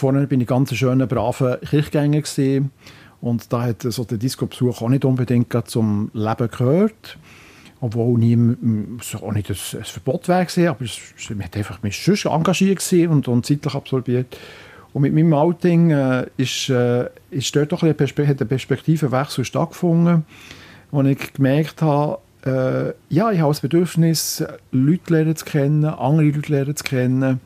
vorne bin ich ganz schöner, braver Kirchgänger gesehen und da hat so der Disco-Besuch auch nicht unbedingt zum Leben gehört. Obwohl nie, auch nicht ein, ein Verbot gewesen, aber es, man hat einfach mich schon engagiert und, und zeitlich absorbiert. Und mit meinem Outing äh, ist, äh, ist dort doch ein, Perspe hat ein Perspektivenwechsel stattgefunden, wo ich gemerkt habe, äh, ja, ich habe das Bedürfnis, Leute lernen zu kennen, andere Leute lernen zu kennen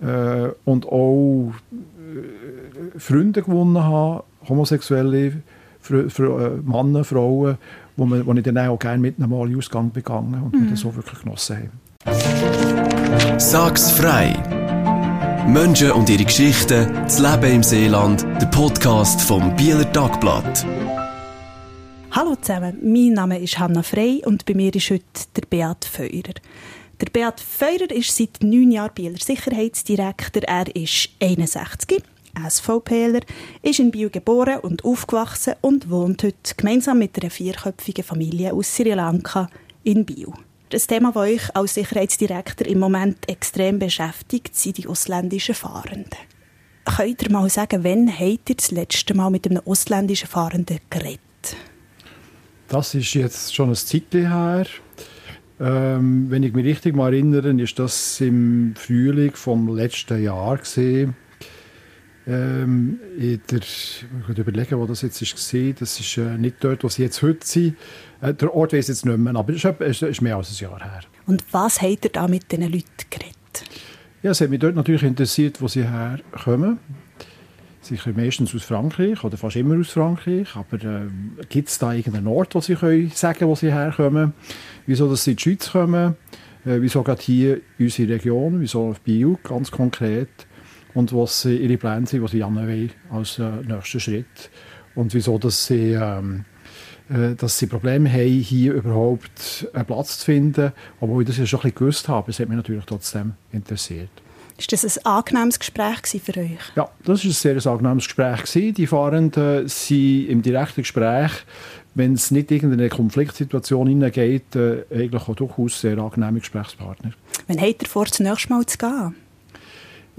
äh, und auch äh, Freunde gewonnen habe, homosexuelle Fr Fr äh, Männer, Frauen, wo, man, wo ich dann auch gerne mit einem Mal Ausgang begangen und mhm. wir das so wirklich genossen haben. Sag's frei! Menschen und ihre Geschichten, das Leben im Seeland, der Podcast vom Bieler Tagblatt. Hallo zusammen, mein Name ist Hanna Frey und bei mir ist heute der Beat Feurer. Der Beat Feurer ist seit neun Jahren Bieler Sicherheitsdirektor. Er ist 61, SVPler, ist in Biel geboren und aufgewachsen und wohnt heute gemeinsam mit einer vierköpfigen Familie aus Sri Lanka in Biel. Das Thema, das euch als Sicherheitsdirektor im Moment extrem beschäftigt, sind die ausländischen Fahrenden. Könnt ihr mal sagen, wann habt ihr das letzte Mal mit einem ausländischen Fahrenden geredet? Das ist jetzt schon ein Zeitchen her. Ähm, wenn ich mich richtig mal erinnere, ist das im Frühling vom letzten Jahr gesehen. Ähm, in der, ich muss überlegen, wo das jetzt war. Das ist äh, nicht dort, wo sie jetzt heute sind. Äh, der Ort weiß jetzt nicht mehr, aber es ist, ist, mehr als ein Jahr her. Und was habt ihr da mit diesen Leuten geredet? Ja, es hat mich dort natürlich interessiert, wo sie herkommen. Sicher meistens aus Frankreich oder fast immer aus Frankreich. Aber äh, gibt es da irgendeinen Ort, wo sie können sagen wo sie herkommen? Wieso dass sie in die Schweiz kommen? Äh, wieso gerade hier unsere Region? Wieso auf Bio ganz konkret? und was ihre Pläne sind, was sie anwollen als äh, nächsten Schritt und wieso dass sie, ähm, äh, dass sie Probleme haben, hier überhaupt einen Platz zu finden, obwohl ich das ja schon ein bisschen gewusst habe. Es hat mich natürlich trotzdem interessiert. Ist das ein angenehmes Gespräch für euch? Ja, das war ein sehr angenehmes Gespräch. Die Fahrenden sind im direkten Gespräch, wenn es nicht in irgendeine Konfliktsituation hineingeht, äh, eigentlich auch durchaus sehr angenehme Gesprächspartner. Wann habt ihr vor, das nächste Mal zu gehen?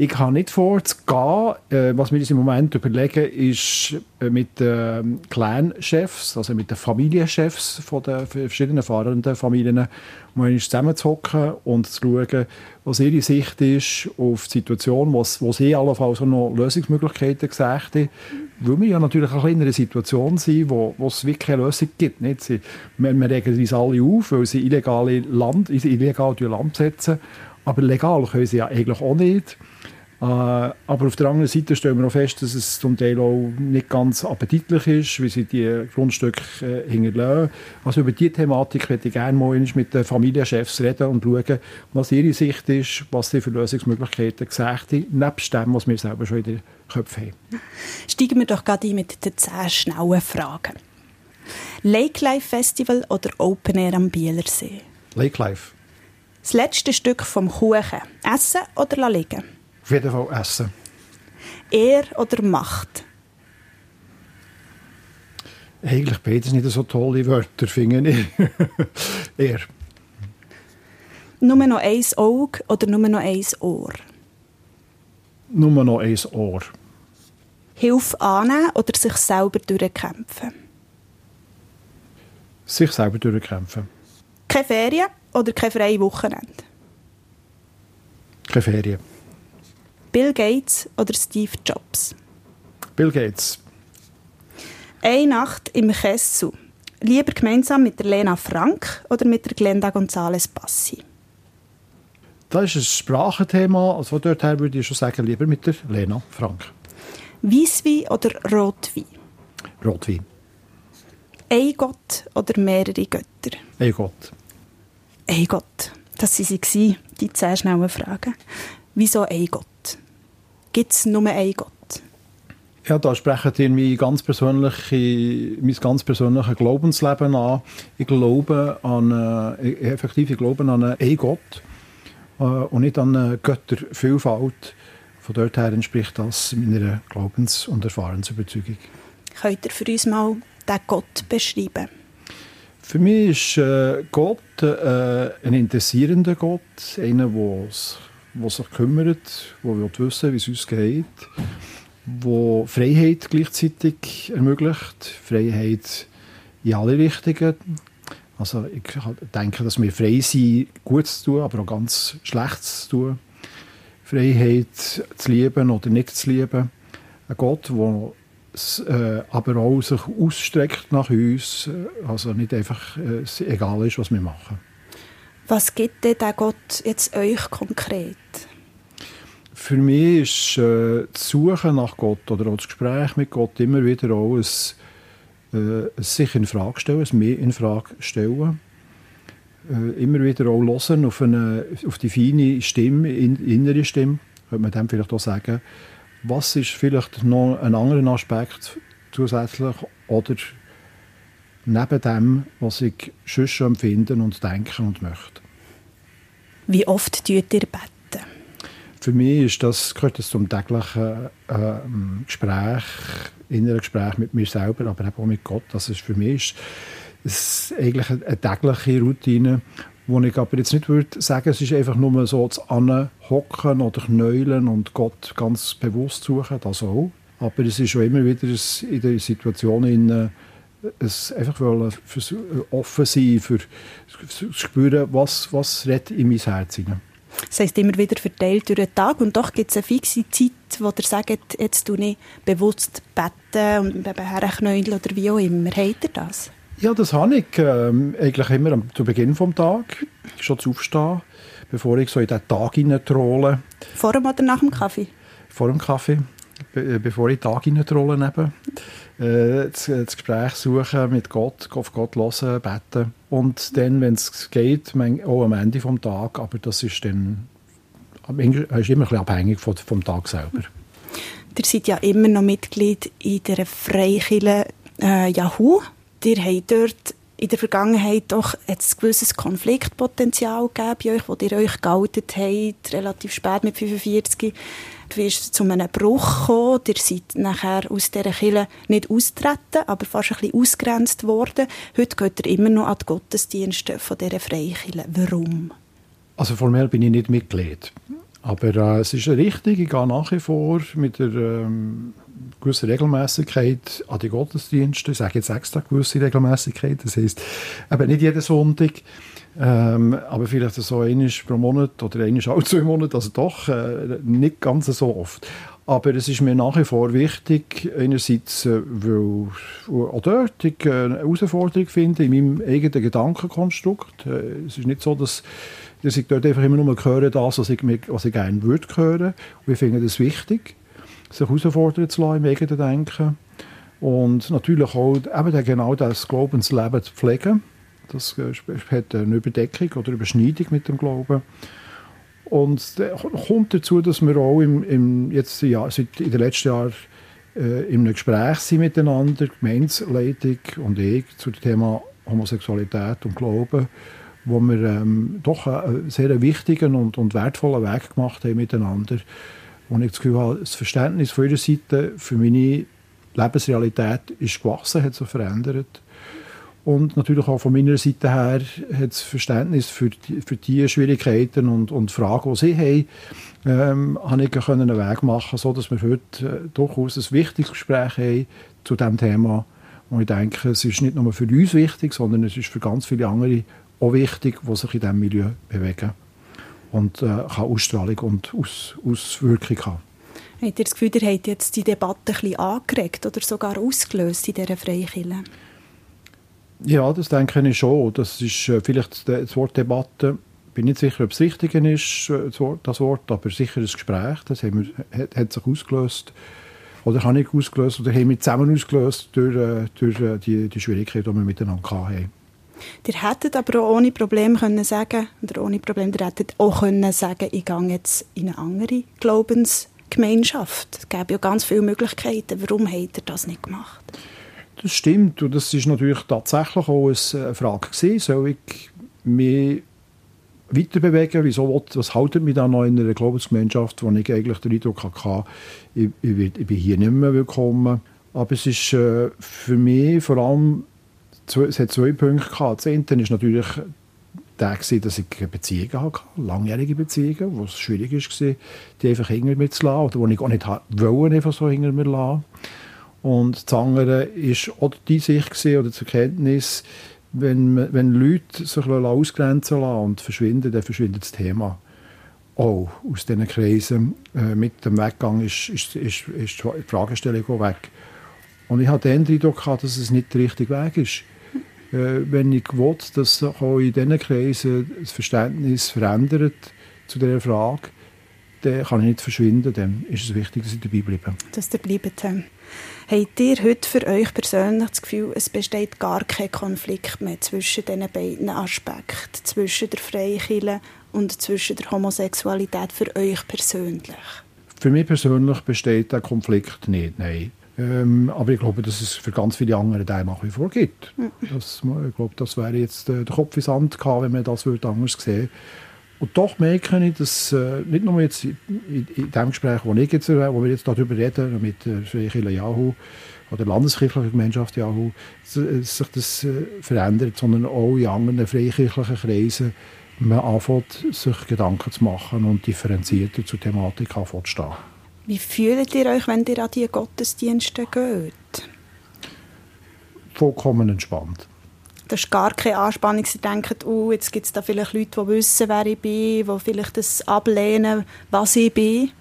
Ich habe nicht vor zu gehen. Äh, was wir uns im Moment überlegen, ist äh, mit den Clan-Chefs, also mit den Familienchefs von den verschiedenen fahrenden Familien, mal zusammenzuhocken und zu schauen, was ihre Sicht ist auf die Situation, was, wo sie allenfalls noch Lösungsmöglichkeiten gesagt haben. Weil wir ja natürlich auch in einer Situation sind, wo, wo es wirklich keine Lösung gibt. Nicht? Sie, wir, wir regen uns alle auf, weil sie illegale Land, illegal Land setzen. Aber legal können sie ja eigentlich auch nicht. Äh, aber auf der anderen Seite stellen wir auch fest, dass es zum Teil auch nicht ganz appetitlich ist, wie sie die Grundstücke äh, hinterlassen. Also über diese Thematik würde ich gerne mal mit den Familienchefs reden und schauen, was ihre Sicht ist, was sie für Lösungsmöglichkeiten gesagt haben, nebst dem, was wir selber schon in den Köpfen haben. Steigen wir doch gerade ein mit den zehn schnellen Fragen. Lake Life Festival oder Open Air am Bielersee? Lake Life. Das letzte Stück vom Kuchen. Essen oder liegen? Auf jeden Fall essen. Ehr oder Macht? Eigentlich beides nicht so tolle Wörter, finde ich. Ehr. Nur noch ein Auge oder nur noch ein Ohr? Nur noch ein Ohr. Hilfe annehmen oder sich selber durchkämpfen? Sich selber durchkämpfen. Keine Ferien oder kein freies Wochenende? Keine Ferien. Bill Gates oder Steve Jobs? Bill Gates. Eine Nacht im Kessel. Lieber gemeinsam mit der Lena Frank oder mit der Glenda González Bassi? Das ist ein Sprachenthema. Also von dort her würde ich schon sagen, lieber mit der Lena Frank. Weisswein oder Rotwein? Rotwein. Ein Gott oder mehrere Götter? Ein Gott. Ein Gott. Das waren sie, die zehn schnellen Fragen. Wieso ein Gott? Gibt es nur einen Gott? Ja, da sprechen ihr mein ganz, persönliche, mein ganz persönliches Glaubensleben an. Ich glaube an, äh, effektiv, ich glaube an einen Gott äh, und nicht an eine Göttervielfalt. Von dort her entspricht das meiner Glaubens- und Erfahrensüberzeugung. Könnt ihr für uns mal diesen Gott beschreiben? Für mich ist äh, Gott äh, ein interessierender Gott, einer, der der sich kümmert, will wissen, wie es uns geht, wo Freiheit gleichzeitig ermöglicht, Freiheit in alle Richtungen. Also ich denke, dass wir frei sind, Gutes zu tun, aber auch ganz Schlechtes zu tun. Freiheit zu lieben oder nicht zu lieben. Ein Gott, der äh, aber auch sich ausstreckt nach uns, äh, also nicht einfach äh, egal ist, was wir machen. Was gibt denn der Gott jetzt euch konkret? Für mich ist äh, das Suchen nach Gott oder auch das Gespräch mit Gott immer wieder auch ein, äh, sich in Frage stellen, ein mehr in Frage stellen. Äh, immer wieder auch hören auf, eine, auf die feine Stimme, in, innere Stimme, könnte man dem vielleicht auch sagen. Was ist vielleicht noch ein anderer Aspekt zusätzlich oder neben dem, was ich schon empfinden und denken und möchte. Wie oft tut ihr beten? Für mich ist das, gehört das zum täglichen äh, Gespräch, inneren Gespräch mit mir selber, aber auch mit Gott. Das ist für mich ist, ist eigentlich eine, eine tägliche Routine, wo ich aber jetzt nicht würde sagen, es ist einfach nur so zu hocken oder knäulen und Gott ganz bewusst suchen, das auch. Aber es ist schon immer wieder in der Situation, in, es einfach wollen, für, offen sein, für, zu spüren, was, was in mein Herz hinein. Das heisst, immer wieder verteilt durch den Tag und doch gibt es eine fixe Zeit, wo ihr sagt, jetzt tue ich bewusst beten und herknäulen oder wie auch immer. Habt ihr das? Ja, das habe ich ähm, eigentlich immer am, zu Beginn des Tages, schon zu aufstehen, bevor ich so in den Tag hineintrolle. Vor dem oder nach dem Kaffee? Vor dem Kaffee, be äh, bevor ich in den Tag hineintrolle. Äh, das, das, Gespräch suchen mit Gott, auf Gott hören, beten. Und dann, wenn es geht, auch am Ende des Tages, aber das ist dann ist immer ein abhängig vom, vom Tag selber. Ihr seid ja immer noch Mitglied in der Freikirche äh, Yahoo ihr habt dort in der Vergangenheit doch ein gewisses Konfliktpotenzial gegeben bei euch, wo ihr euch geoutet habt, relativ spät mit 45. Du bist zu einem Bruch gekommen, ihr seid nachher aus dieser Kirche nicht austreten, aber fast ein bisschen ausgrenzt worden. Heute geht ihr immer noch an die Gottesdienste von dieser Freikirche. Warum? Also formell bin ich nicht Mitglied. Aber äh, es ist richtig, ich gehe nach wie vor mit der ähm, gewissen Regelmäßigkeit an die Gottesdienste. Ich sage jetzt extra gewisse Regelmäßigkeit. Das heisst, eben nicht jeden Sonntag, ähm, aber vielleicht so einmal pro Monat oder einmal alle zwei Monate, also doch äh, nicht ganz so oft. Aber es ist mir nach wie vor wichtig, einerseits, äh, weil auch dort ich äh, eine Herausforderung finde in meinem eigenen Gedankenkonstrukt. Äh, es ist nicht so, dass dass ich dort einfach immer nur höre, das, was ich, was ich gerne würde hören. Und ich finde das wichtig, sich herausfordern zu lassen im eigenen Denken. Und natürlich auch eben genau das Glaubensleben zu pflegen. Das äh, hat eine Überdeckung oder Überschneidung mit dem Glauben. Und es kommt dazu, dass wir auch im, im jetzt, ja, seit in den letzten Jahren äh, in einem Gespräch sind miteinander, Gemeinsleitung und ich, zu dem Thema Homosexualität und Glauben wo wir ähm, doch einen sehr wichtigen und, und wertvollen Weg gemacht haben miteinander. Und ich das Gefühl habe, das Verständnis von ihrer Seite für meine Lebensrealität ist gewachsen, hat sich verändert. Und natürlich auch von meiner Seite her hat das Verständnis für die, für die Schwierigkeiten und, und Fragen, die sie haben, ähm, habe ich einen Weg machen sodass wir heute äh, durchaus ein wichtiges Gespräch haben zu diesem Thema. Und ich denke, es ist nicht nur für uns wichtig, sondern es ist für ganz viele andere auch wichtig, die sich in diesem Milieu bewegen und äh, kann Ausstrahlung und Aus Auswirkung haben. Habt ihr das Gefühl, ihr habt jetzt die Debatte ein bisschen angeregt oder sogar ausgelöst in dieser Freikirche? Ja, das denke ich schon. Das ist äh, vielleicht das Wort Debatte. Ich bin nicht sicher, ob es richtig ist, äh, das Wort, aber sicher ein Gespräch. Das wir, hat, hat sich ausgelöst. Oder habe ich ausgelöst oder haben wir zusammen ausgelöst durch, äh, durch die, die Schwierigkeiten, die wir miteinander hatten. Ihr hättet aber auch ohne Probleme können sagen, oder ohne Probleme, ihr hättet auch können sagen, ich gehe jetzt in eine andere Glaubensgemeinschaft. Es gäbe ja ganz viele Möglichkeiten. Warum habt ihr das nicht gemacht? Das stimmt und das ist natürlich tatsächlich auch eine Frage gewesen. Soll ich mich weiterbewegen? Wieso, was haltet mich dann noch in einer Glaubensgemeinschaft, wo ich eigentlich den Eindruck hatte, ich, ich, ich bin hier nicht mehr willkommen. Aber es ist äh, für mich vor allem es hat zwei Punkte gehabt. Das eine ist natürlich der, gewesen, dass ich Beziehungen hatte, langjährige Beziehungen, wo es schwierig war, die einfach hinter mir zu lassen, oder wo ich auch nicht wollte, einfach so hinter mir lassen. Und das andere war auch die Sicht oder die Erkenntnis, wenn, wenn Leute sich ausgrenzen lassen und verschwinden, dann verschwindet das Thema auch aus diesen Kreisen. Äh, mit dem Weggang ist, ist, ist, ist die Fragestellung auch weg. Und ich hatte den Eindruck, gehabt, dass es nicht der richtige Weg ist. Äh, wenn ich will, dass auch in diesen Kreisen das Verständnis verändert zu dieser Frage, dann kann ich nicht verschwinden. Dann ist es wichtig, dass ich dabei bleibe. Dass ihr bleibt. Habt ihr heute für euch persönlich das Gefühl, es besteht gar kein Konflikt mehr zwischen diesen beiden Aspekten, zwischen der Freikirche und zwischen der Homosexualität für euch persönlich? Für mich persönlich besteht der Konflikt nicht, nein. Ähm, aber ich glaube, dass es für ganz viele andere den nach wie vor gibt. Mhm. Das, ich glaube, das wäre jetzt äh, der Kopf in Sand gehabt, wenn man das würde anders sehen Und doch merke ich, dass äh, nicht nur jetzt in, in, in, dem Gespräch, wo, ich jetzt, wo wir jetzt darüber reden, mit der Freikirche Yahoo oder Landeskirchliche Gemeinschaft Yahoo, äh, sich das äh, verändert, sondern auch in anderen freikirchlichen Kreisen man anfängt, sich Gedanken zu machen und differenzierter zur Thematik anfängt zu stehen. Wie fühlt ihr euch, wenn ihr an diese Gottesdienste geht? Vollkommen entspannt. Das ist gar keine Anspannung. Sie denken, oh, jetzt gibt es da vielleicht Leute, die wissen, wer ich bin, die vielleicht das ablehnen, was ich bin.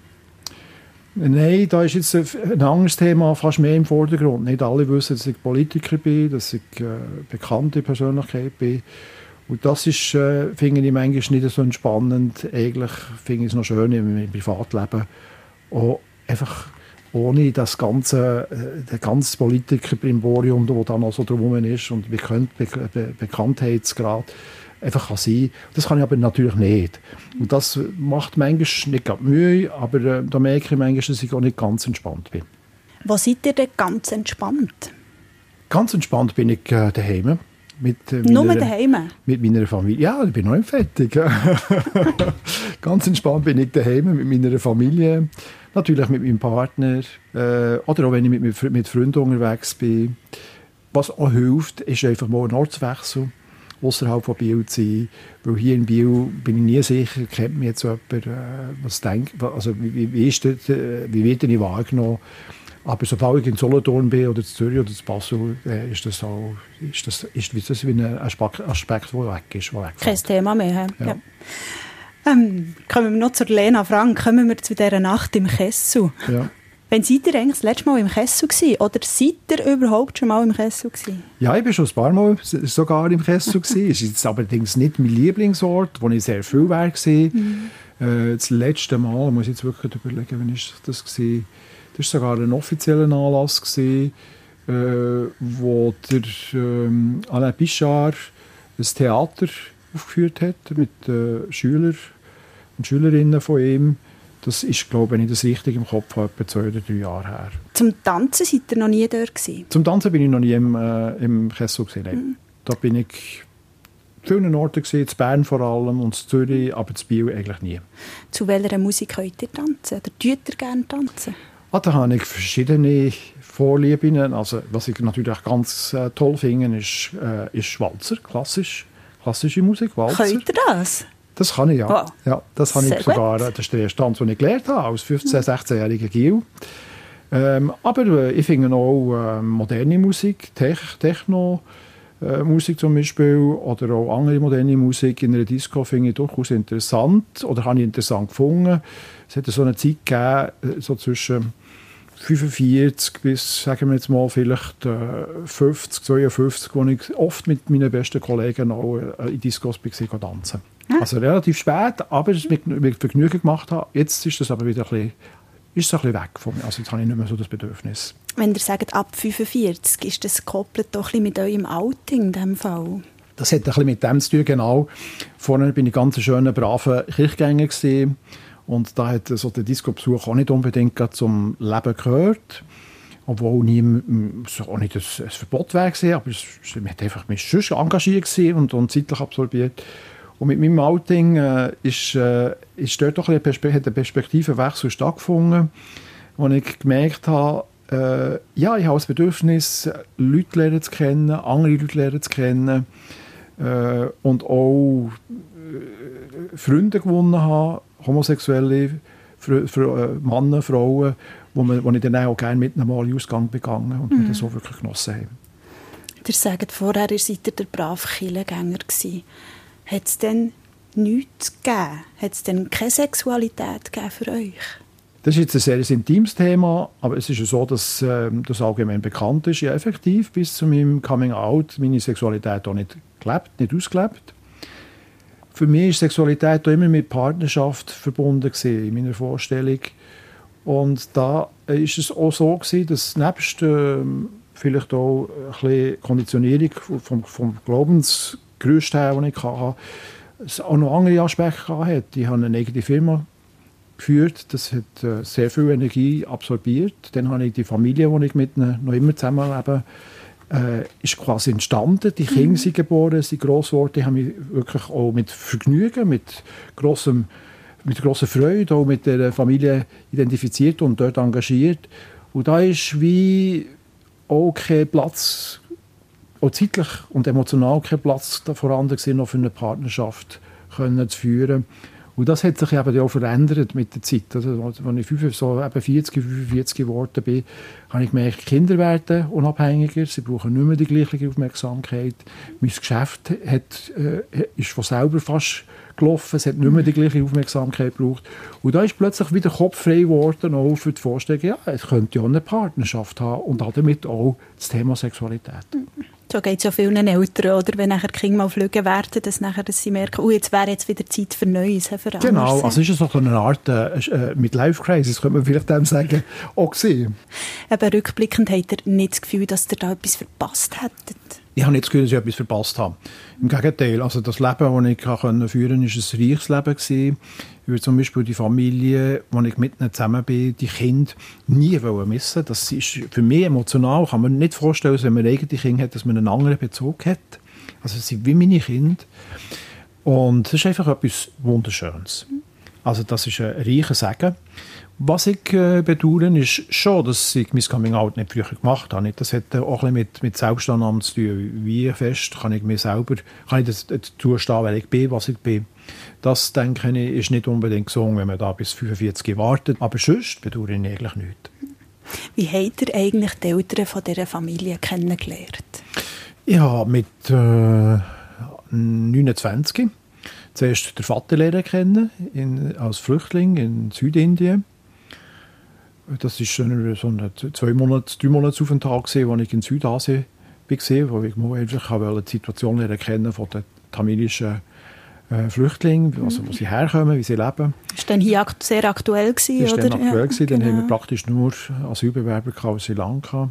Nein, da ist jetzt ein anderes Thema fast mehr im Vordergrund. Nicht alle wissen, dass ich Politiker bin, dass ich äh, bekannte Persönlichkeit bin. Und das äh, finde ich manchmal nicht so entspannend. Eigentlich finde ich es noch schön im, Privatleben. Auch einfach ohne das ganze, äh, der ganze Politiker-Brimborium, das da noch so drumherum ist und bekannt, Be Be Bekanntheitsgrad einfach kann sein. Das kann ich aber natürlich nicht. Und das macht manchmal nicht gerade Mühe, aber äh, da merke ich manchmal, dass ich auch nicht ganz entspannt bin. Wo seid ihr denn ganz entspannt? Ganz entspannt bin ich äh, daheim. Mit, äh, Nur daheim? Mit meiner Familie. Ja, ich bin noch im Fertig. Ganz entspannt bin ich daheim mit meiner Familie. Natürlich mit meinem Partner. Äh, oder auch wenn ich mit, mit Freunden unterwegs bin. Was auch hilft, ist einfach mal ein Ortswechsel außerhalb von Biel zu sein. Weil hier in Biel bin ich nie sicher, kennt mich jetzt jemand, äh, was denkt, also wie, wie, ist das, äh, wie wird ich wahrgenommen? Aber sobald ich in Solothurn bin oder in Zürich oder in Basel, äh, ist das, auch, ist das, ist das wie ein Aspekt, Aspekt der weg ist. Der Kein Thema mehr. Ja. Ja. Ähm, kommen wir noch zur Lena Frank. Kommen wir zu dieser Nacht im Kessel. Ja. Wann seid ihr eigentlich das letzte Mal im Kessel gewesen? Oder seid ihr überhaupt schon mal im Kessel gewesen? Ja, ich bin schon ein paar Mal sogar im Kessel gewesen. Es ist jetzt allerdings nicht mein Lieblingsort, wo ich sehr viel war. Mhm. Äh, das letzte Mal, muss ich jetzt wirklich überlegen, wann ist das gewesen? Das war sogar ein offizieller Anlass, gewesen, äh, wo der ähm, Alain Pichard ein Theater aufgeführt hat mit äh, Schülern und Schülerinnen von ihm. Das ist, glaube ich, wenn ich das richtig im Kopf habe, etwa zwei oder drei Jahre her. Zum Tanzen seid ihr noch nie dort gewesen? Zum Tanzen bin ich noch nie im, äh, im Kessel gewesen. Mhm. Da bin ich vielen Orten gesehen, in Bern vor allem und in Zürich, aber in Biel eigentlich nie. Zu welcher Musik könnt ihr tanzen? Oder tut ihr gerne tanzen? Ah, da habe ich verschiedene Vorlieben. Also, was ich natürlich ganz äh, toll finde, ist, äh, ist Walzer, klassisch, klassische Musik, Walzer. Könnt ihr das? Das kann ich, ja. Wow. ja das habe ich sogar, gut. das ist der erste Tanz, den ich gelernt habe, als 15-, 16-jähriger Gil. Ähm, aber äh, ich finde auch äh, moderne Musik, Tech, Techno, äh, Musik zum Beispiel oder auch andere moderne Musik in einer Disco finde ich durchaus interessant oder habe ich interessant gefunden. Es hat so eine Zeit gegeben, äh, so zwischen 45 bis, sagen wir jetzt mal, vielleicht äh, 50, 52, wo ich oft mit meinen besten Kollegen auch äh, in Discos war, tanzen. Ja. Also relativ spät, aber es mit, mit Vergnügen gemacht habe. Jetzt ist das aber wieder ein bisschen, ist ein bisschen weg von mir. Also jetzt habe ich nicht mehr so das Bedürfnis. Wenn ihr sagt, ab 45, ist das gekoppelt doch ein bisschen mit eurem Outing in diesem Fall? Das hat ein bisschen mit dem zu tun, genau. Vorher bin ich ganz schöner, braver Kirchgänger gewesen. Und da hat so der Disco-Besuch auch nicht unbedingt zum Leben gehört. Obwohl nie, auch nicht ein, ein Verbot wäre, aber es, man hat einfach mich schon engagiert und, und zeitlich absorbiert. Und mit meinem Outing äh, ist, äh, ist dort doch ein, Perspe hat ein Perspektivenwechsel stattgefunden, wo ich gemerkt habe, äh, ja, ich habe das Bedürfnis, Leute lernen zu kennen, andere Leute lernen zu kennen, äh, und auch äh, Freunde gewonnen habe, homosexuelle für, für, äh, Männer, Frauen, wo, man, wo ich dann auch gerne mit einem Mal Ausgang begangen und mhm. wir das so wirklich genossen haben. Ihr sagt vorher, ihr seid der brave Killengänger gewesen. Hat es denn nichts gegeben? Hat es denn keine Sexualität gegeben für euch? Das ist jetzt ein sehr intimes Thema, aber es ist ja so, dass äh, das allgemein bekannt ist. Ja, effektiv bis zu meinem Coming Out meine Sexualität auch nicht gelebt, nicht ausgelebt. Für mich ist Sexualität auch immer mit Partnerschaft verbunden gewesen, in meiner Vorstellung. Und da ist es auch so gewesen, dass nebst äh, vielleicht auch ein Konditionierung vom, vom Glaubensgerüst her, das ich hatte, es auch noch andere Aspekte hatte. Ich habe eine eigene Firma geführt. Das hat äh, sehr viel Energie absorbiert. Dann habe ich die Familie, die ich mit noch immer zusammenlebe, äh, ist quasi entstanden. Die Kinder mhm. sind geboren, sind gross geworden. Ich habe mich wirklich auch mit Vergnügen, mit grossem mit grosser Freude auch mit der Familie identifiziert und dort engagiert. Und da ist wie auch kein Platz, auch zeitlich und emotional kein Platz vorhanden gewesen, noch für eine Partnerschaft können zu führen. Und das hat sich eben auch verändert mit der Zeit. Also, als ich so eben 40, 45 geworden bin, habe ich gemerkt, Kinder werden unabhängiger, sie brauchen nicht mehr die gleiche Aufmerksamkeit. Mein Geschäft hat, äh, ist von selber fast gelaufen, es hat nicht mehr die gleiche Aufmerksamkeit gebraucht. Und da ist plötzlich wieder Kopf frei geworden, auch für die Vorstellung, ja, es könnte ja eine Partnerschaft haben und damit auch das Thema Sexualität. So geht es ja vielen Eltern, oder? Wenn nachher die Kinder mal fliegen werden, dass, nachher, dass sie merken, oh, jetzt wäre jetzt wieder Zeit für Neues, für Genau, also ist es so eine Art äh, äh, mit Life Crisis, könnte man vielleicht dem sagen, auch gesehen. Eben rückblickend habt ihr nicht das Gefühl, dass ihr da etwas verpasst hättet? Ich habe nicht das Gefühl, dass ich etwas verpasst habe. Im Gegenteil, also das Leben, das ich führen konnte, war ein reiches Leben. Gewesen. Ich zum Beispiel die Familie, wo ich mit ihnen zusammen bin, die Kinder nie missen Das ist für mich emotional, kann man nicht vorstellen, wenn man eigene Kinder hat, dass man einen anderen Bezug hat. Also sie sind wie meine Kinder. Und das ist einfach etwas Wunderschönes. Also das ist ein reicher Segen. Was ich äh, bedauere, ist schon, dass ich mein Coming-out nicht früher gemacht habe. Das hat auch ein mit, mit Selbstannahme zu tun. Wie fest kann ich mir selber, kann ich das, das zustehen, wer ich bin, was ich bin. Das, denke ich, ist nicht unbedingt gesungen, wenn man da bis 45 wartet. Aber sonst bedauere ich eigentlich nichts. Wie habt ihr eigentlich die Eltern von dieser Familie kennengelernt? Ich habe mit äh, 29 zuerst den Vater lernen kennen, in, als Flüchtling in Südindien. Das war so ein zwei Monate, drei Monate Aufenthalt, als ich in Südasien war, wo ich einfach die Situation erkennen von den tamilischen äh, Flüchtlingen, also wo sie herkommen, wie sie leben. Ist dann hier sehr aktuell gewesen, ist oder? Dann aktuell ja, gewesen. Dann genau. haben wir praktisch nur Asylbewerber aus Sri Lanka.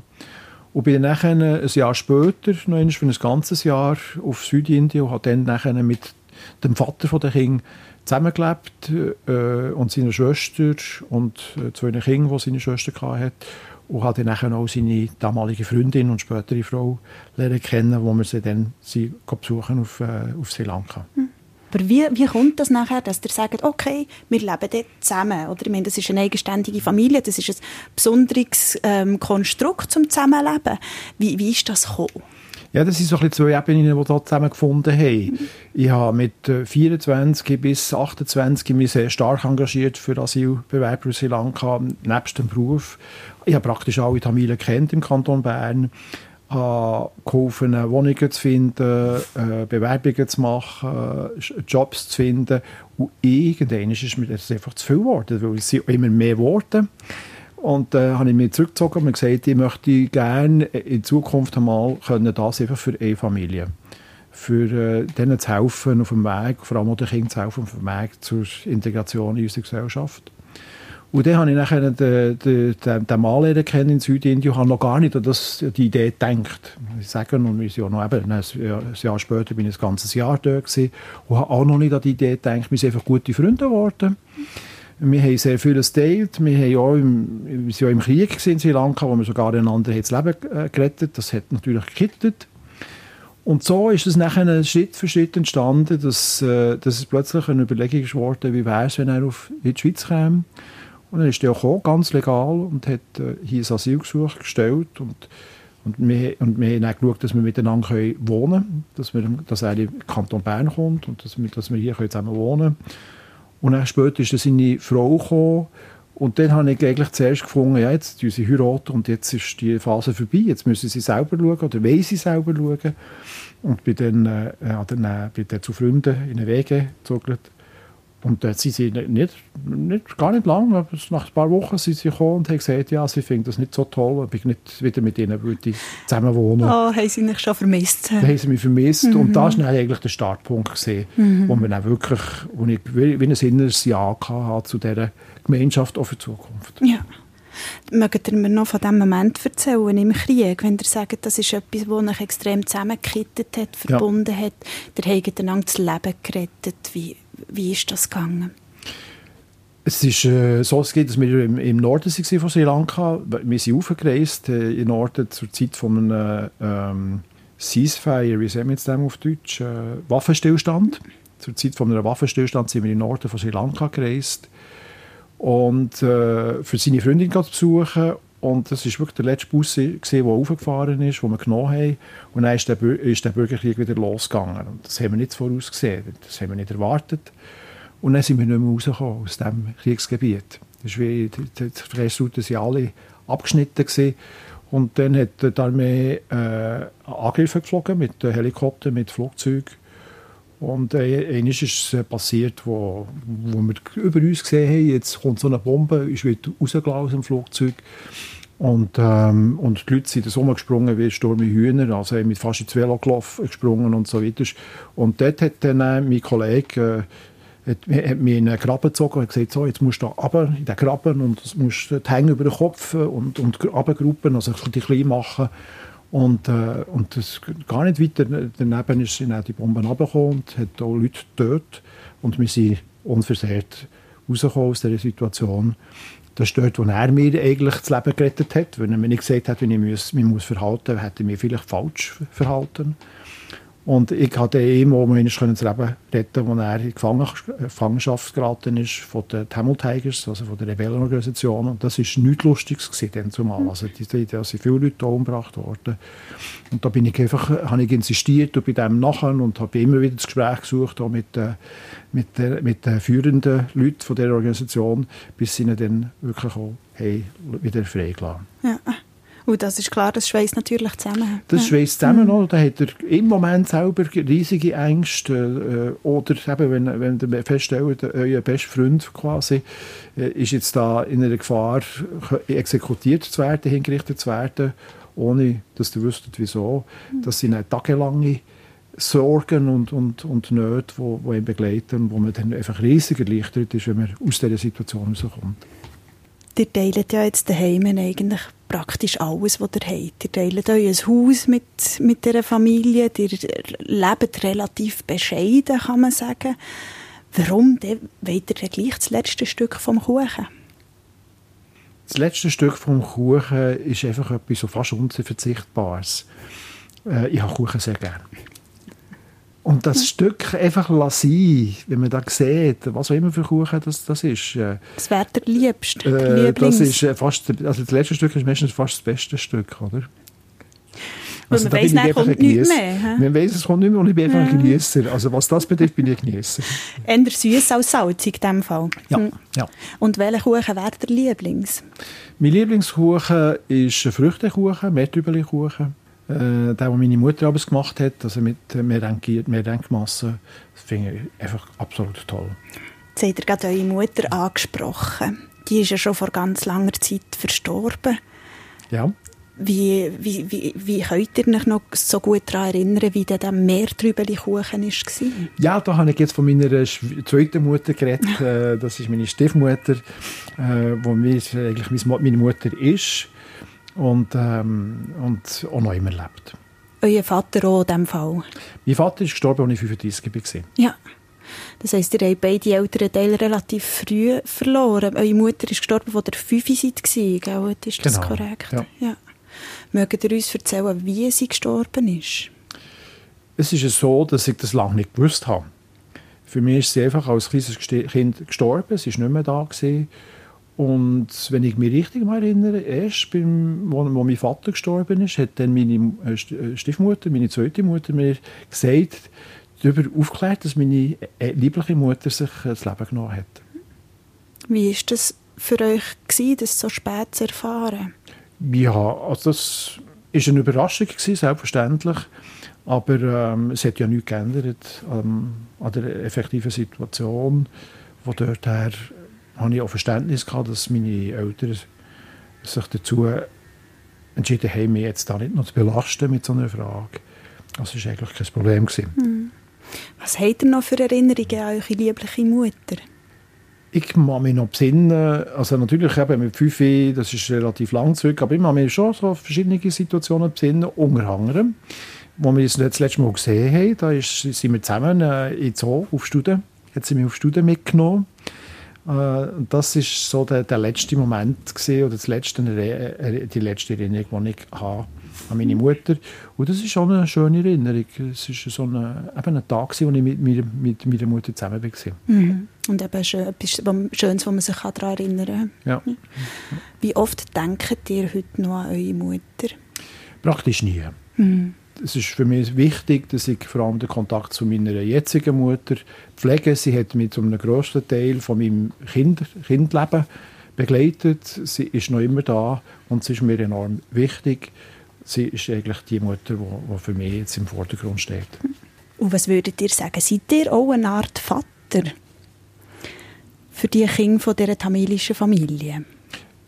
Und bin dann ein Jahr später, noch einmal für ein ganzes Jahr, auf Südindien und habe dann nachher mit dem Vater der Kinder zusammengelebt äh, und seiner Schwester und äh, zwei Kindern, die seine Schwester hatte. Und habe dann auch seine damalige Freundin und spätere Frau lernen kennen, wo wir sie dann sie besuchen auf, äh, auf Sri Lanka. Hm. Aber wie, wie kommt das nachher, dass ihr sagt, okay, wir leben dort zusammen? Oder ich meine, das ist eine eigenständige Familie, das ist ein besonderes ähm, Konstrukt zum Zusammenleben. Wie, wie ist das gekommen? Ja, das sind so ein zwei Ebenen, die hier zusammengefunden haben. Ich habe mit 24 äh, bis 28 mich sehr stark engagiert für Asylbewerber in Sri Lanka, nebst dem Beruf. Ich habe praktisch alle Tamilen kennt im Kanton Bern habe geholfen, Wohnungen zu finden, äh, Bewerbungen zu machen, Jobs zu finden. Und irgendwann ist mir das einfach zu viel geworden, weil es sind immer mehr geworden. Und dann äh, habe ich mich zurückgezogen und gesagt, ich möchte gerne in Zukunft einmal können das einfach für eine Familie für äh, denen zu helfen auf dem Weg, vor allem den Kindern zu helfen auf dem Weg zur Integration in unsere Gesellschaft. Und dann habe ich nachher den, den, den, den kennen in Südindien und habe noch gar nicht an das, die Idee gedacht. Ich sage, und noch eben, ein Jahr später bin ich ein ganzes Jahr dort und habe auch noch nicht an die Idee gedacht, wir sind einfach gute Freunde geworden. Wir haben sehr vieles geteilt. Wir, haben auch im, wir ja im Krieg in Sri Lanka, wo wir sogar einander das Leben äh, gerettet Das hat natürlich gekittet. Und so ist es nachher Schritt für Schritt entstanden, dass, äh, dass es plötzlich eine Überlegung geworden wie wäre es, wenn er auf, in die Schweiz käme. Und dann ist er auch gekommen, ganz legal und hat äh, hier ein Asylgesuch gestellt und Und wir, und wir haben dann geschaut, dass wir miteinander wohnen können, dass, wir, dass er in den Kanton Bern kommt und dass wir, dass wir hier zusammen wohnen können. Und dann später dann seine Frau gekommen. Und dann habe ich eigentlich zuerst gefunden, ja, jetzt tun sie heiraten und jetzt ist die Phase vorbei, jetzt müssen sie selber schauen oder wollen sie selber schauen. Und bin dann, äh, dann, äh, bin dann zu Freunden in den Wege gezogen und dort sind sie nicht, nicht, gar nicht lang, aber nach ein paar Wochen sind sie gekommen und haben gesagt, ja, sie finden das nicht so toll, ob ich nicht wieder mit ihnen würde zusammen wohnen Oh, haben sie mich schon vermisst? Dann haben sie mich vermisst mhm. und das war eigentlich der Startpunkt, gewesen, mhm. wo man dann wirklich, wo ich wie, ein inneres Ja hatte zu dieser Gemeinschaft auch für die Zukunft. Ja. Mögt ihr mir noch von diesem Moment erzählen im Krieg, wenn ihr sagt, das ist etwas, das euch extrem zusammengekittet hat, verbunden ja. hat, ihr habt einander das Leben gerettet, wie wie ist das gegangen? Es ist äh, so, dass wir im, im Norden waren von Sri Lanka. Wir sind aufgereist äh, im Norden zur Zeit von einem ähm, Ceasefire, wie sagen wir jetzt auf Deutsch, äh, Waffenstillstand. Zur Zeit von einem Waffenstillstand sind wir im Norden von Sri Lanka gereist und äh, für seine Freundin zu besuchen und das war wirklich der letzte Bus, der aufgefahren ist, den wir genommen haben. Und dann ist der, ist der Bürgerkrieg wieder losgegangen. Und das haben wir nicht vorausgesehen, das haben wir nicht erwartet. Und dann sind wir nicht mehr rausgekommen aus diesem Kriegsgebiet. Das ist wie, die, die Verkehrsrouten waren alle abgeschnitten. Gewesen. Und dann hat die Armee äh, Angriffe geflogen mit Helikoptern, mit Flugzeugen. Und äh, ist es äh, passiert, wo, wo wir über uns gesehen haben, jetzt kommt so eine Bombe, ist wieder rausgelassen aus dem Flugzeug. Und, ähm, und die Leute sind so gesprungen wie Sturm Hühner, also haben mit fast ins Velo gelaufen, gesprungen und so weiter. Und dort hat dann äh, mein Kollege äh, hat, hat mich in einen Graben gezogen und gesagt, so, jetzt musst du da runter in den Graben und musst die Hänge über den Kopf und, und runtergruppen, also dich klein machen. Und, äh, und das gar nicht weiter daneben sind auch die Bomben runtergekommen und hat auch Leute getötet. Und wir sind unversehrt rausgekommen aus dieser Situation. Das ist dort, wo er mir eigentlich das Leben gerettet hat. Wenn er mir nicht gesagt hat, wie ich mich, verhalten muss, hätte er mich vielleicht falsch verhalten. Und ich konnte ihm auch mal das Leben retten, als er in Gefangenschaft geraten ist von den Tamil Tigers, also von der Rebellenorganisation. Und das war nichts Lustiges gewesen, zumal. Also die, da sind viele Leute umgebracht worden. Und da bin ich einfach, habe ich insistiert und bei dem nachher und habe immer wieder das Gespräch gesucht auch mit, äh, mit, der, mit den führenden Leuten von der Organisation, bis sie ihn dann wirklich auch hey, wieder freigelassen haben. Ja. Und das ist klar, das schweißt natürlich zusammen. Das ja. schweißt zusammen. Mhm. Da hat er im Moment selber riesige Ängste. Äh, oder eben, wenn, wenn ihr feststellt, euer bester Freund quasi äh, ist jetzt da in einer Gefahr, exekutiert zu werden, hingerichtet zu werden, ohne dass ihr wüsstet, wieso. Mhm. Das sind tagelange Sorgen und, und, und Nöte, die, die ihn begleiten, wo man dann einfach riesig erleichtert ist, wenn man aus dieser Situation rauskommt. Ihr teilt ja jetzt daheim eigentlich praktisch alles, was ihr habt. Ihr teilt euch ein Haus mit, mit dieser Familie, ihr lebt relativ bescheiden, kann man sagen. Warum wollt ihr gleich das letzte Stück vom Kuchen? Das letzte Stück vom Kuchen ist einfach etwas so fast unverzichtbares. Äh, ich habe Kuchen sehr gerne. Und das Stück einfach lassen, wenn man da sieht, was auch immer für Kuchen das, das ist. Äh, das wäre der liebste, äh, Das ist äh, fast, also das letzte Stück ist meistens fast das beste Stück, oder? Also, man weiss, es kommt nichts mehr. Man weiss, es kommt nicht mehr und ich bin einfach ja. ein Genießer. Also was das betrifft, bin ich ein Genießer. Eher süß als salzig in diesem Fall. Ja, hm. ja. Und welcher Kuchen wäre der Lieblings? Mein Lieblingskuchen ist Früchtekuchen, Meertrübelkuchen. Äh, der, den meine Mutter abends gemacht hat, also mit Meerdenkmasse, das finde ich einfach absolut toll. Jetzt habt ihr gerade eure Mutter angesprochen. Die ist ja schon vor ganz langer Zeit verstorben. Ja. Wie, wie, wie, wie könnt ihr euch noch so gut daran erinnern, wie der Meertrübeli-Kuchen war? Ja, da habe ich jetzt von meiner zweiten Mutter geredet. Äh, das ist meine Stiefmutter, äh, wo eigentlich meine Mutter ist und, ähm, und auch noch immer lebt. Euer Vater auch in diesem Fall? Mein Vater ist gestorben, als ich 35 war. Ja. Das heisst, ihr habt beide älteren Teile relativ früh verloren. Eure Mutter ist gestorben, als ihr fünf seid, gell? Ist das genau. korrekt? Ja. ja. Mögt ihr uns erzählen, wie sie gestorben ist? Es ist so, dass ich das lange nicht gewusst habe. Für mich ist sie einfach als kleines Kind gestorben. Sie war nicht mehr da. Gewesen. Und wenn ich mich richtig mal erinnere, erst beim, wo, wo mein Vater gestorben ist, hat dann meine äh, äh, Stiefmutter, meine zweite Mutter, mir gesagt, darüber aufgeklärt, dass meine äh, liebliche Mutter sich das Leben genommen hat. Wie war das für euch, gewesen, das so spät zu erfahren? Ja, also das war eine Überraschung, gewesen, selbstverständlich. Aber ähm, es hat ja nichts geändert ähm, an der effektiven Situation. Von dort her habe ich auch Verständnis gehabt, dass meine Eltern sich dazu entschieden haben, mich jetzt da nicht noch zu belasten mit so einer Frage. Das war eigentlich kein Problem. Gewesen. Was habt ihr noch für Erinnerungen an eure liebliche Mutter? Ich kann mich noch besinnen, also natürlich eben mit 5 das ist relativ lang zurück, aber ich kann mich schon so verschiedene Situationen besinnen, unter anderem, wo wir uns das letzte Mal gesehen haben, da ist, sind wir zusammen äh, in Zoo auf Studien, hat sie mich auf Studien mitgenommen. Äh, das ist so der, der letzte Moment gewesen, oder das letzte, die letzte Erinnerung, die ich habe an meine Mutter. Und das ist schon eine schöne Erinnerung. Es war so eine, eben ein Tag, wo ich mit, mit, mit meiner Mutter zusammen war. Mhm. Und eben schön, etwas Schönes, wo man sich daran erinnern kann. Ja. Wie oft denkt ihr heute noch an eure Mutter? Praktisch nie. Mhm. Es ist für mich wichtig, dass ich vor allem den Kontakt zu meiner jetzigen Mutter pflege. Sie hat mich zu einem grössten Teil von meinem kind, Kindleben begleitet. Sie ist noch immer da und sie ist mir enorm wichtig sie ist eigentlich die Mutter, die, für mich jetzt im Vordergrund steht. Und was würdet ihr sagen? Seid ihr auch eine Art Vater für die Kinder von dieser tamilischen Familie?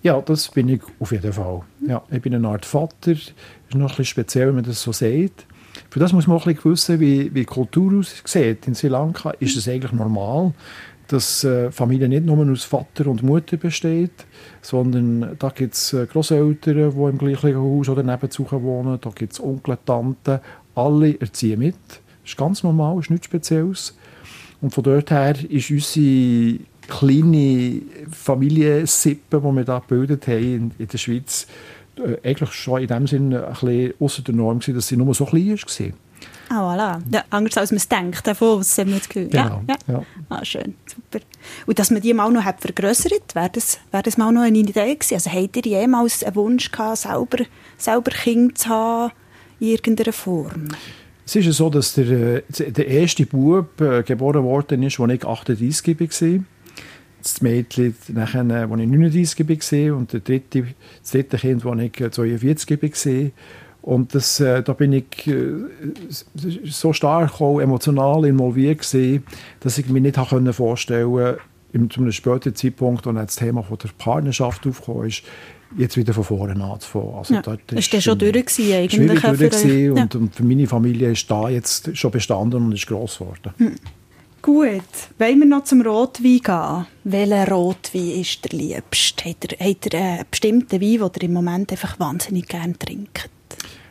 Ja, das bin ich auf jeden Fall. Ja, ich bin eine Art Vater. Ist noch bisschen speziell, wenn man das so sagt. Für das muss man auch ein bisschen wissen, wie, wie die Kultur aussieht. In Sri Lanka ist es eigentlich normal, dass äh, Familie nicht nur aus Vater und Mutter besteht, sondern da gibt es äh, Großeltern, die im gleichen Haus oder nebenzu wohnen, da gibt es Onkel, Tanten, alle erziehen mit. Das ist ganz normal, ist nichts Spezielles. Und von dort her ist unsere kleine Familiensippe, die wir da gebildet haben in, der Schweiz, äh, eigentlich schon in dem Sinne ein bisschen außer der Norm gewesen, dass sie nur so klein war. Ah, voilà. Ja, anders als man es denkt, davon aus haben wir das Gefühl. Genau, ja, ja. ja. Ah, schön, super. Und dass man die mal noch hat vergrößert, wäre das, wäre das mal noch eine Idee gewesen? Also habt ihr jemals einen Wunsch gehabt, selber, selber Kinder zu haben, in irgendeiner Form? Es ist so, dass der, äh, der erste Bub äh, geboren worden ist, als ich 38 war. Das Mädchen, nachher, als ich 39 war. Und der dritte, das dritte Kind, als ich 42 war. Und das, äh, da bin ich äh, so stark auch emotional involviert gewesen, dass ich mir nicht habe vorstellen konnte, zu einem späteren Zeitpunkt, als das Thema von der Partnerschaft aufgekommen ist, jetzt wieder von vorne anzufangen. Also ja, dort ist das schon durch gewesen, eigentlich? Durch gewesen, und, und, für meine Familie ist da jetzt schon bestanden und ist gross geworden. Hm. Gut, wollen wir noch zum Rotwein gehen? Welcher Rotwein ist der liebste? Hat er, hat er einen bestimmten Wein, den er im Moment einfach wahnsinnig gerne trinkt?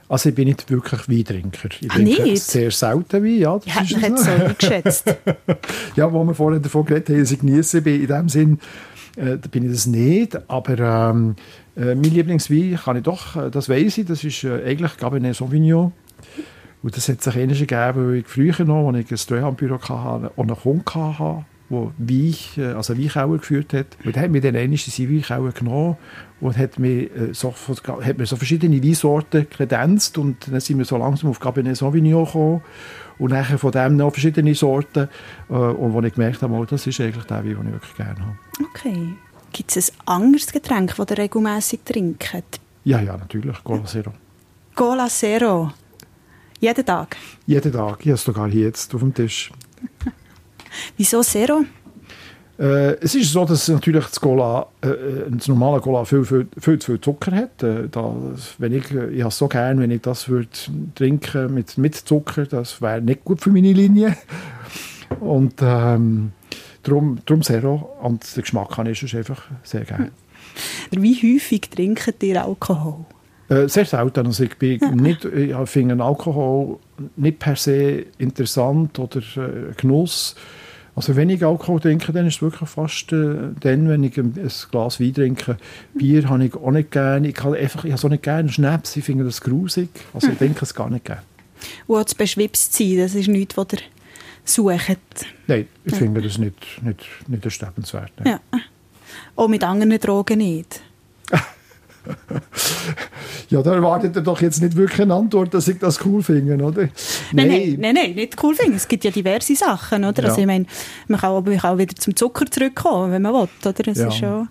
Also ich bin nicht wirklich Weintrinker. Ich ah, trinke nicht? sehr selten Wein. Ja, das ich hätte mich so geschätzt. ja, wo wir vorhin davon geredet haben, dass ich genieße bin, in dem Sinn äh, bin ich das nicht. Aber ähm, äh, mein Lieblingswein kann ich doch, äh, das weiß ich, das ist äh, eigentlich Cabernet Sauvignon. Und das hat sich ähnlich gegeben, weil ich früher noch, als ich ein Treuhandbüro hatte, auch einen Kunden hatte, der Wein, also Weinkauer geführt hat. Und er hat mir dann einmal diese Weinkauer genommen und hat mir, äh, so, hat mir so verschiedene Weinsorten kredenzt und dann sind wir so langsam auf Cabernet Sauvignon gekommen und nachher von dem noch verschiedene Sorten äh, und wo ich gemerkt habe, oh, das ist eigentlich der Wein, den ich wirklich gerne habe. Okay. Gibt es ein anderes Getränk, das ihr regelmässig trinkt? Ja, ja, natürlich. Cola Zero. Cola Zero? Jeden Tag? Jeden Tag. Ich habe es sogar hier jetzt auf dem Tisch. Wieso Zero? Äh, es ist so, dass natürlich das, Cola, äh, das normale Cola viel, viel, viel zu viel Zucker hat. Äh, da, wenn ich, ich habe es so gerne, wenn ich das würde trinken mit, mit Zucker, das wäre nicht gut für meine Linie. Und ähm, darum, darum Zero. Und den Geschmack kann ich einfach sehr gerne. Wie häufig trinkt ihr Alkohol? Äh, sehr selten. Also ich, bin nicht, ich finde Alkohol nicht per se interessant oder äh, Genuss. Also wenn ich Alkohol trinke, dann ist es wirklich fast äh, dann, wenn ich ein, ein, Glas Wein trinke. Bier habe ich auch nicht gerne. Ich habe einfach, ich habe so nicht gerne Schnaps, ich finde das grusig. Also ich denke es gar nicht gerne. Und das beschwipst sein, das ist nichts, was ihr sucht? Nein, ich ja. finde das nicht, nicht, nicht erstrebenswert. Ja. Auch mit anderen Drogen nicht? ja, da erwartet er doch jetzt nicht wirklich eine Antwort, dass ich das cool finde, oder? Nein, nein, nein, nein nicht cool finde. Es gibt ja diverse Sachen, oder? Ja. Also ich meine, man kann aber auch wieder zum Zucker zurückkommen, wenn man will, oder? Das Ja. ist schon...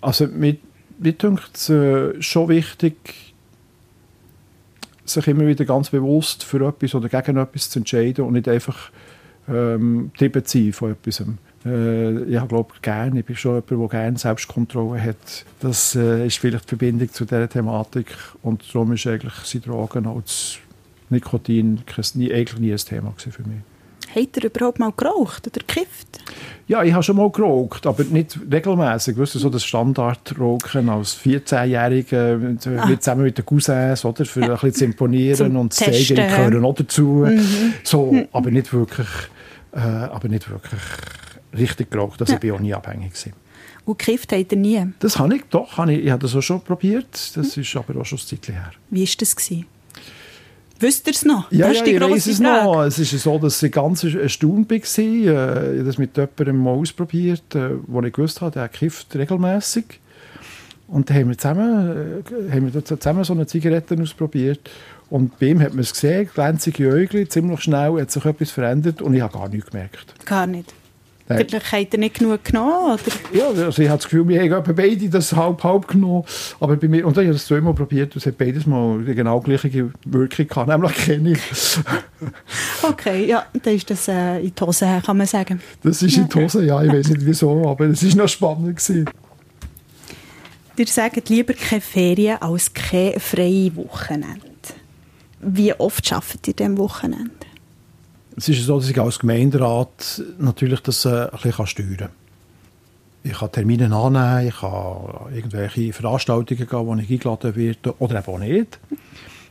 Also mir, mir dünkt es äh, schon wichtig, sich immer wieder ganz bewusst für etwas oder gegen etwas zu entscheiden und nicht einfach ähm, zu sein von etwas. Äh, ich glaube gerne, ich bin schon jemand, der gerne Selbstkontrolle hat. Das äh, ist vielleicht die Verbindung zu dieser Thematik und darum ist eigentlich sind Drogen als Nikotin nie, eigentlich nie ein Thema für mich. Hat er überhaupt mal geraucht oder gekifft? Ja, ich habe schon mal geraucht, aber nicht regelmäßig. Weißt du, so das Standardrauchen als 14-Jähriger mit- Ah. mit zusammen mit den Cousins, oder? Für ein bisschen zu imponieren Zum und zu Testen, zeigen, ich gehöre auch dazu. Mhm. So, aber nicht wirklich, äh, aber nicht wirklich richtig geraucht. Also ich bin auch nie abhängig gewesen. Und gekifft hat er nie. Das habe ich, doch, habe ich, ich habe das auch schon probiert. Das ist aber auch schon ein Zeitchen her. Wie war das? Gewesen? Wisst ihr es noch? Ja, Das ja ich weiss es Frage. noch. Es ist so, dass ich ganz erstaunt war. Äh, Ich habe das mit jemandem mal ausprobiert, äh, wo ich gewusst habe, der kifft regelmäßig. Und dann haben wir zusammen, äh, haben wir zusammen so eine Zigarette ausprobiert. Und bei ihm hat man es gesehen, glänzige Äugel, ziemlich schnell hat sich etwas verändert und ich habe gar nichts gemerkt. Gar nicht. Vielleicht hat er nicht genug genommen, oder? Ja, also ich habe das Gefühl, wir haben beide das halb-halb genommen. Aber bei mir, und dann habe ich das zweimal probiert und es hat beides mal die genau gleiche Wirkung gehabt, nämlich keine. Okay, ja, dann ist das äh, in die Hose kann man sagen. Das ist in die Hose, ja, ich weiß nicht wieso, aber es war noch spannend. Gewesen. Ihr sagt lieber keine Ferien als keine freie Wochenende. Wie oft arbeitet ihr dem Wochenende? Es ist so, dass ich als Gemeinderat natürlich das äh, ein bisschen steuern kann. Ich kann Termine annehmen, ich kann irgendwelche Veranstaltungen gehen, wo ich eingeladen werde oder eben auch nicht.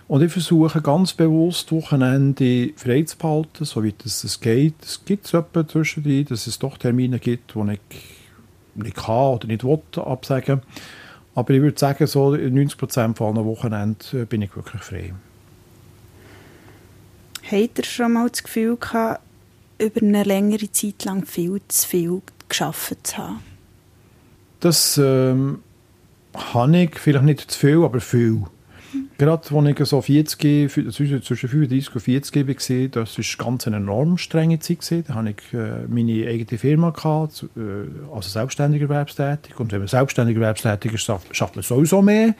Und ich versuche ganz bewusst Wochenende frei zu behalten, so wie das es geht. Es gibt es etwa zwischendrin, dass es doch Termine gibt, die ich nicht kann oder nicht will, absagen. Aber ich würde sagen, so in 90% von allen Wochenenden äh, bin ich wirklich frei. Habt ihr schon mal das Gefühl gehabt, über eine längere Zeit lang viel zu viel geschafft zu haben? Das ähm, habe ich, vielleicht nicht zu viel, aber viel. Gerade als ich so 40, fü- zwischen zwischen 35 und 40 war, das war ganz eine enorm strenge Zeit. gewesen. Da hatte ich äh, meine eigene Firma, gehabt, äh, also selbstständig erwerbstätig. Und wenn man selbstständig erwerbstätig ist, schafft man sowieso mehr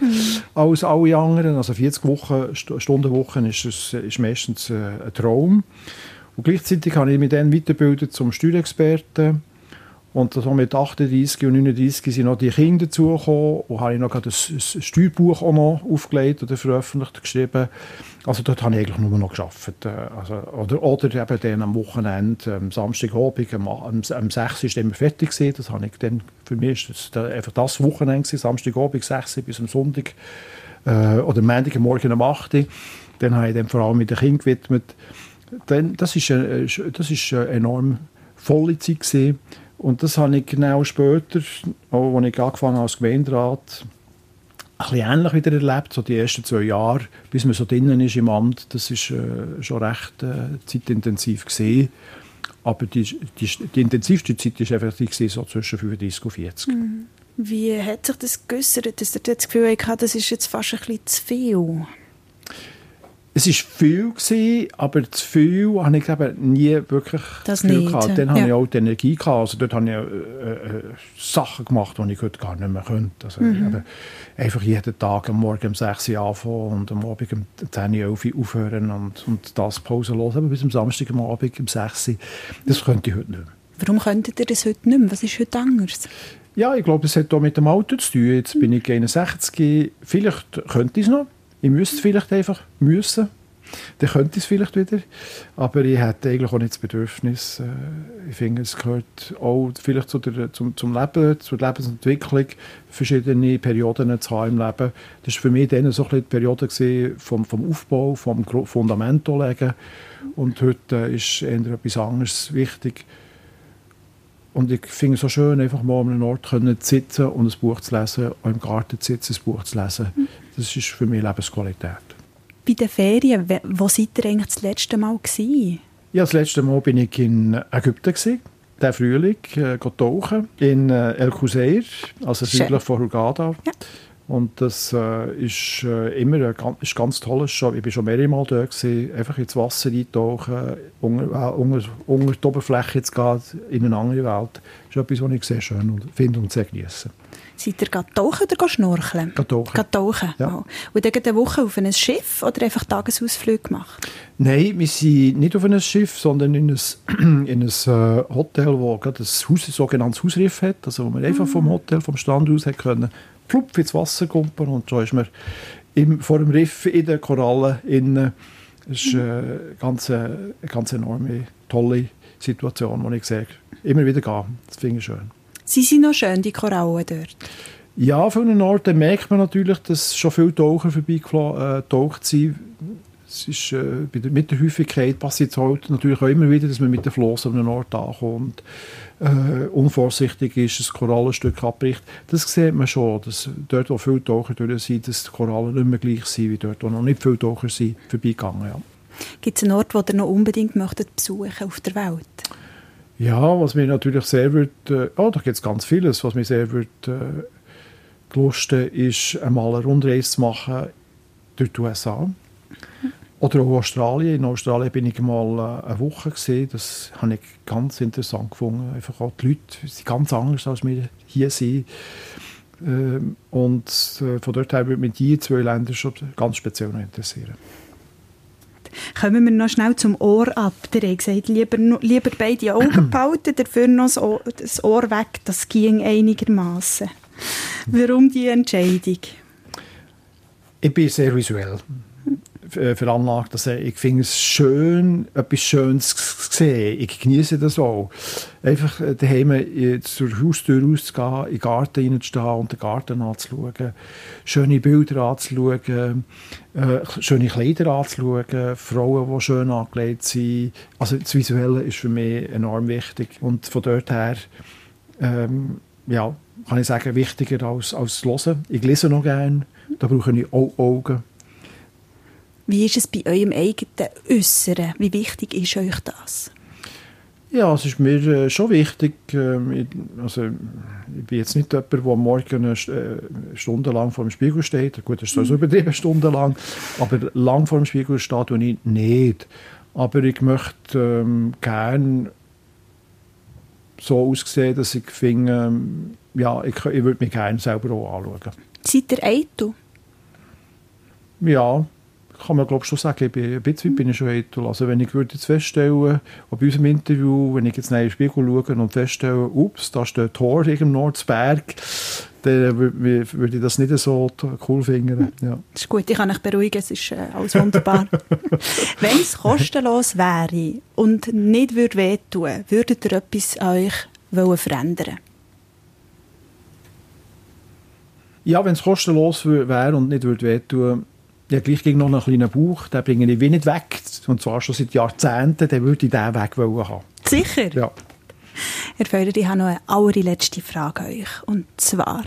als alle anderen. Also 40 Wochen, St Stunden Wochen ist, es, ist meistens äh, ein Traum. Und gleichzeitig habe ich mich dann weitergebildet zum Steuerexperten. Und so mit 38 und 39 sind noch die Kinder dazugekommen. Und habe ich noch gerade ein, Steuerbuch auch noch aufgelegt oder veröffentlicht, geschrieben. Also dort habe ich eigentlich nur noch gearbeitet. Äh, Also, oder, oder eben dann am Wochenende, am Samstagabend, am, am, am 6 ist immer fertig gewesen. Das habe ich dann, für mich ist das da einfach das Wochenende gewesen, Samstagabend 6 bis am Sonntag äh, oder Montagmorgen um 8 Uhr. Dann habe ich dann vor allem mit den Kindern gewidmet. Dann, das ist, äh, das ist eine enorm volle Zeit gewesen. Und das habe ich genau später, auch als ich angefangen habe als Gemeinderat, ein bisschen ähnlich wieder erlebt, so die ersten zwei Jahre, bis man so drinnen ist im Amt, das ist äh, schon recht äh, zeitintensiv gesehen. Aber die, die, die intensivste Zeit war effektiv so zwischen 35 und 40. Wie hat sich das geäussert, dass ihr das Gefühl hattet, das ist jetzt fast ein bisschen zu viel? Es war viel, gewesen, aber zu viel habe ich eben nie wirklich Das Gefühl nicht, gehabt. Dann habe Ja. ich auch die Energie gehabt. Also dort habe ich äh, äh, Sachen gemacht, die ich heute gar nicht mehr könnte. Also Mhm. einfach jeden Tag am Morgen um 6 Uhr anfangen und am Abend um 10 Uhr 11 Uhr aufhören und, und das pausenlos, aber bis am Samstag am Abend um 6 Uhr. Das könnte ich heute nicht mehr. Warum könntet ihr das heute nicht mehr? Was ist heute anders? Ja, ich glaube, das hat auch mit dem Alter zu tun. Jetzt bin ich 61. Vielleicht könnte ich es noch. Ich müsste vielleicht einfach müssen. Dann könnte ich es vielleicht wieder. Aber ich hätte eigentlich auch nicht das Bedürfnis. äh, Ich finde, es gehört auch vielleicht zu der, zum, zum Leben, zur Lebensentwicklung, verschiedene Perioden zu haben im Leben. Das war für mich dann so ein bisschen die Periode vom, vom Aufbau, vom Fundament legen. Und heute ist eher etwas anderes wichtig. Und ich finde es so schön, einfach mal an einem Ort zu sitzen und ein Buch zu lesen, auch im Garten zu sitzen, ein Buch zu lesen. Das ist für mich Lebensqualität. Bei den Ferien, wo seid ihr eigentlich das letzte Mal gewesen? Ja, das letzte Mal bin ich in Ägypten. Gewesen. der Frühling äh, tauchen in äh, El Cuseir, also südlich von Hurghada. Ja. Und das äh, ist äh, immer ein ganz, ist ganz tolles Show. Ich war schon mehrere Mal dort, gewesen, einfach ins Wasser eintauchen, unter, äh, unter, unter die Oberfläche zu gehen, in eine andere Welt. Das ist etwas, was ich sehr schön finde und sehr genieße. Seid ihr tauchen oder schnorcheln? Tauchen. tauchen. Ja. Oh. Und dann eine Woche auf ein Schiff oder einfach Tagesausflüge gemacht? Nein, wir sind nicht auf einem Schiff, sondern in ein, in ein äh, Hotel, das gerade ein, Haus, sogenanntes Hausriff hat, also wo man einfach vom Hotel, vom Strand aus hat können plupp ins Wasser kumpeln und so ist man im, vor dem Riff in den Korallen innen. Das ist äh, eine ganz, eine ganz enorme, tolle Situation, die ich sehe. Immer wieder gehe. Das finde ich schön. Sie sind noch schön, die Korallen dort? Ja, auf vielen Orten merkt man natürlich, dass schon viele Taucher vorbeigetaucht äh, sind. Es ist, äh, mit der Häufigkeit passiert es heute natürlich auch immer wieder, dass man mit dem Floss an einem Ort ankommt äh, unvorsichtig ist, ein Korallenstück abbricht. Das sieht man schon, dass dort, wo viele Taucher durch sind, dass die Korallen nicht mehr gleich sind, wie dort, wo noch nicht viele Taucher sind, vorbeigegangen. Ja. Gibt es einen Ort, den ihr noch unbedingt möchtet besuchen auf der Welt? Ja, was mir natürlich sehr wird, äh, oh, da gibt es ganz vieles, was mir sehr wird äh, gelusten, ist einmal eine Rundreise zu machen durch die USA. Oder auch Australien. In Australien bin ich mal äh, eine Woche gesehen. Das habe ich ganz interessant gefunden. Einfach auch die Leute sind ganz anders als wir hier sind. Ähm, und äh, von dort her würde mich diese zwei Länder schon ganz speziell interessieren. Kommen wir noch schnell zum Ohr ab. Der hat gesagt, lieber, lieber beide Augen behalten, dafür noch das Ohr weg. Das ging einigermaßen. Warum die Entscheidung? Ich bin sehr visuell. Äh, veranlagt. Also ich finde es schön, etwas Schönes zu sehen. Ich genieße das auch. Einfach daheim zur Haustür rauszugehen, in den Garten reinzustehen und den Garten anzuschauen, schöne Bilder anzuschauen, äh, schöne Kleider anzuschauen, Frauen, die schön angelegt sind. Also das Visuelle ist für mich enorm wichtig und von dort her ähm, ja, kann ich sagen, wichtiger als, als das Hören. Ich lese noch gerne, da brauche ich auch Augen. Wie ist es bei eurem eigenen Äußeren? Wie wichtig ist euch das? Ja, es ist mir äh, schon wichtig. Ähm, also, ich bin jetzt nicht jemand, der morgen eine äh, Stunde lang vor dem Spiegel steht. Gut, das ist so übertrieben, stundenlang. Aber lang vor dem Spiegel steht und ich nicht. Aber ich möchte ähm, gerne so aussehen, dass ich finde, ähm, ja, ich, ich würde mich gerne selber auch anschauen. Seid ihr eitel? Ja, kann man glaube schon sagen, ich bin, ein bisschen bin ich schon eitel. Also wenn ich würde jetzt feststellen, bei unserem Interview, wenn ich jetzt in den Spiegel schaue und feststelle, ups, da steht Tor im Nordsberg, dann würde ich das nicht so cool finden. Ja. Das ist gut, ich kann euch beruhigen, es ist äh, alles wunderbar. wenn es kostenlos wäre und nicht würde wehtun, würdet ihr etwas an euch verändern Ja, wenn es kostenlos wäre und nicht würde wehtun, ja, gleich ging noch einen kleinen Bauch, den bringe ich wie nicht weg. Und zwar schon seit Jahrzehnten, dann würde ich den weg haben. Sicher? Ja. Herr Feurer, ich habe noch eine allerletzte Frage an euch. Und zwar,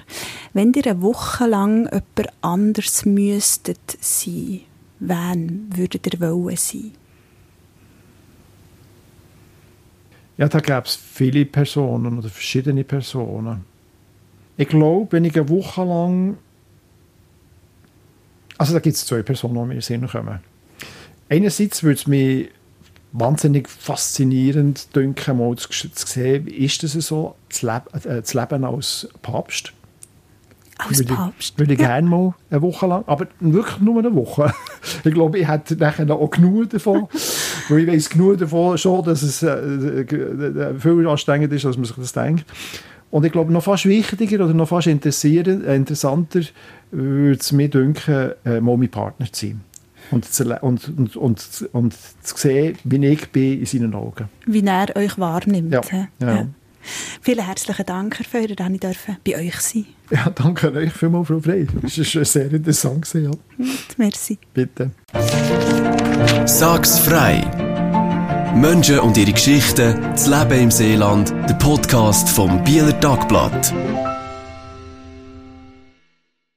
wenn ihr eine Woche lang jemand anders müsstet sein, wen würdet ihr wollen sein? Ja, da gäbe es viele Personen oder verschiedene Personen. Ich glaube, wenn ich eine Woche lang also da gibt es zwei Personen, die mir in den Sinn kommen. Einerseits würde es mich wahnsinnig faszinierend denken, mal zu, sehen, wie ist das so, das Leben, äh, das Leben als Papst. Als würde Papst? Ich, würde ich ja. gerne mal eine Woche lang, aber wirklich nur eine Woche. ich glaube, ich hätte nachher auch genug davon, weil ich weiß genug davon schon, dass es äh, äh, viel anstrengend ist, als man sich das denkt. Und ich glaube, noch fast wichtiger oder noch fast äh, interessanter würde es mir denken, äh, mal mein Partner zu sein. Und, und, und, und, und zu sehen, wie ich bin in seinen Augen. Wie er euch wahrnimmt. Ja. ja. ja. Vielen herzlichen Dank, Herr Feuer, dass ich bei euch sein Ja, danke euch vielmals, Frau Frey. Das war sehr interessant. Ja. Merci. Bitte. Sag's frei! Menschen und ihre Geschichten, das Leben im Seeland, der Podcast vom Bieler Tagblatt.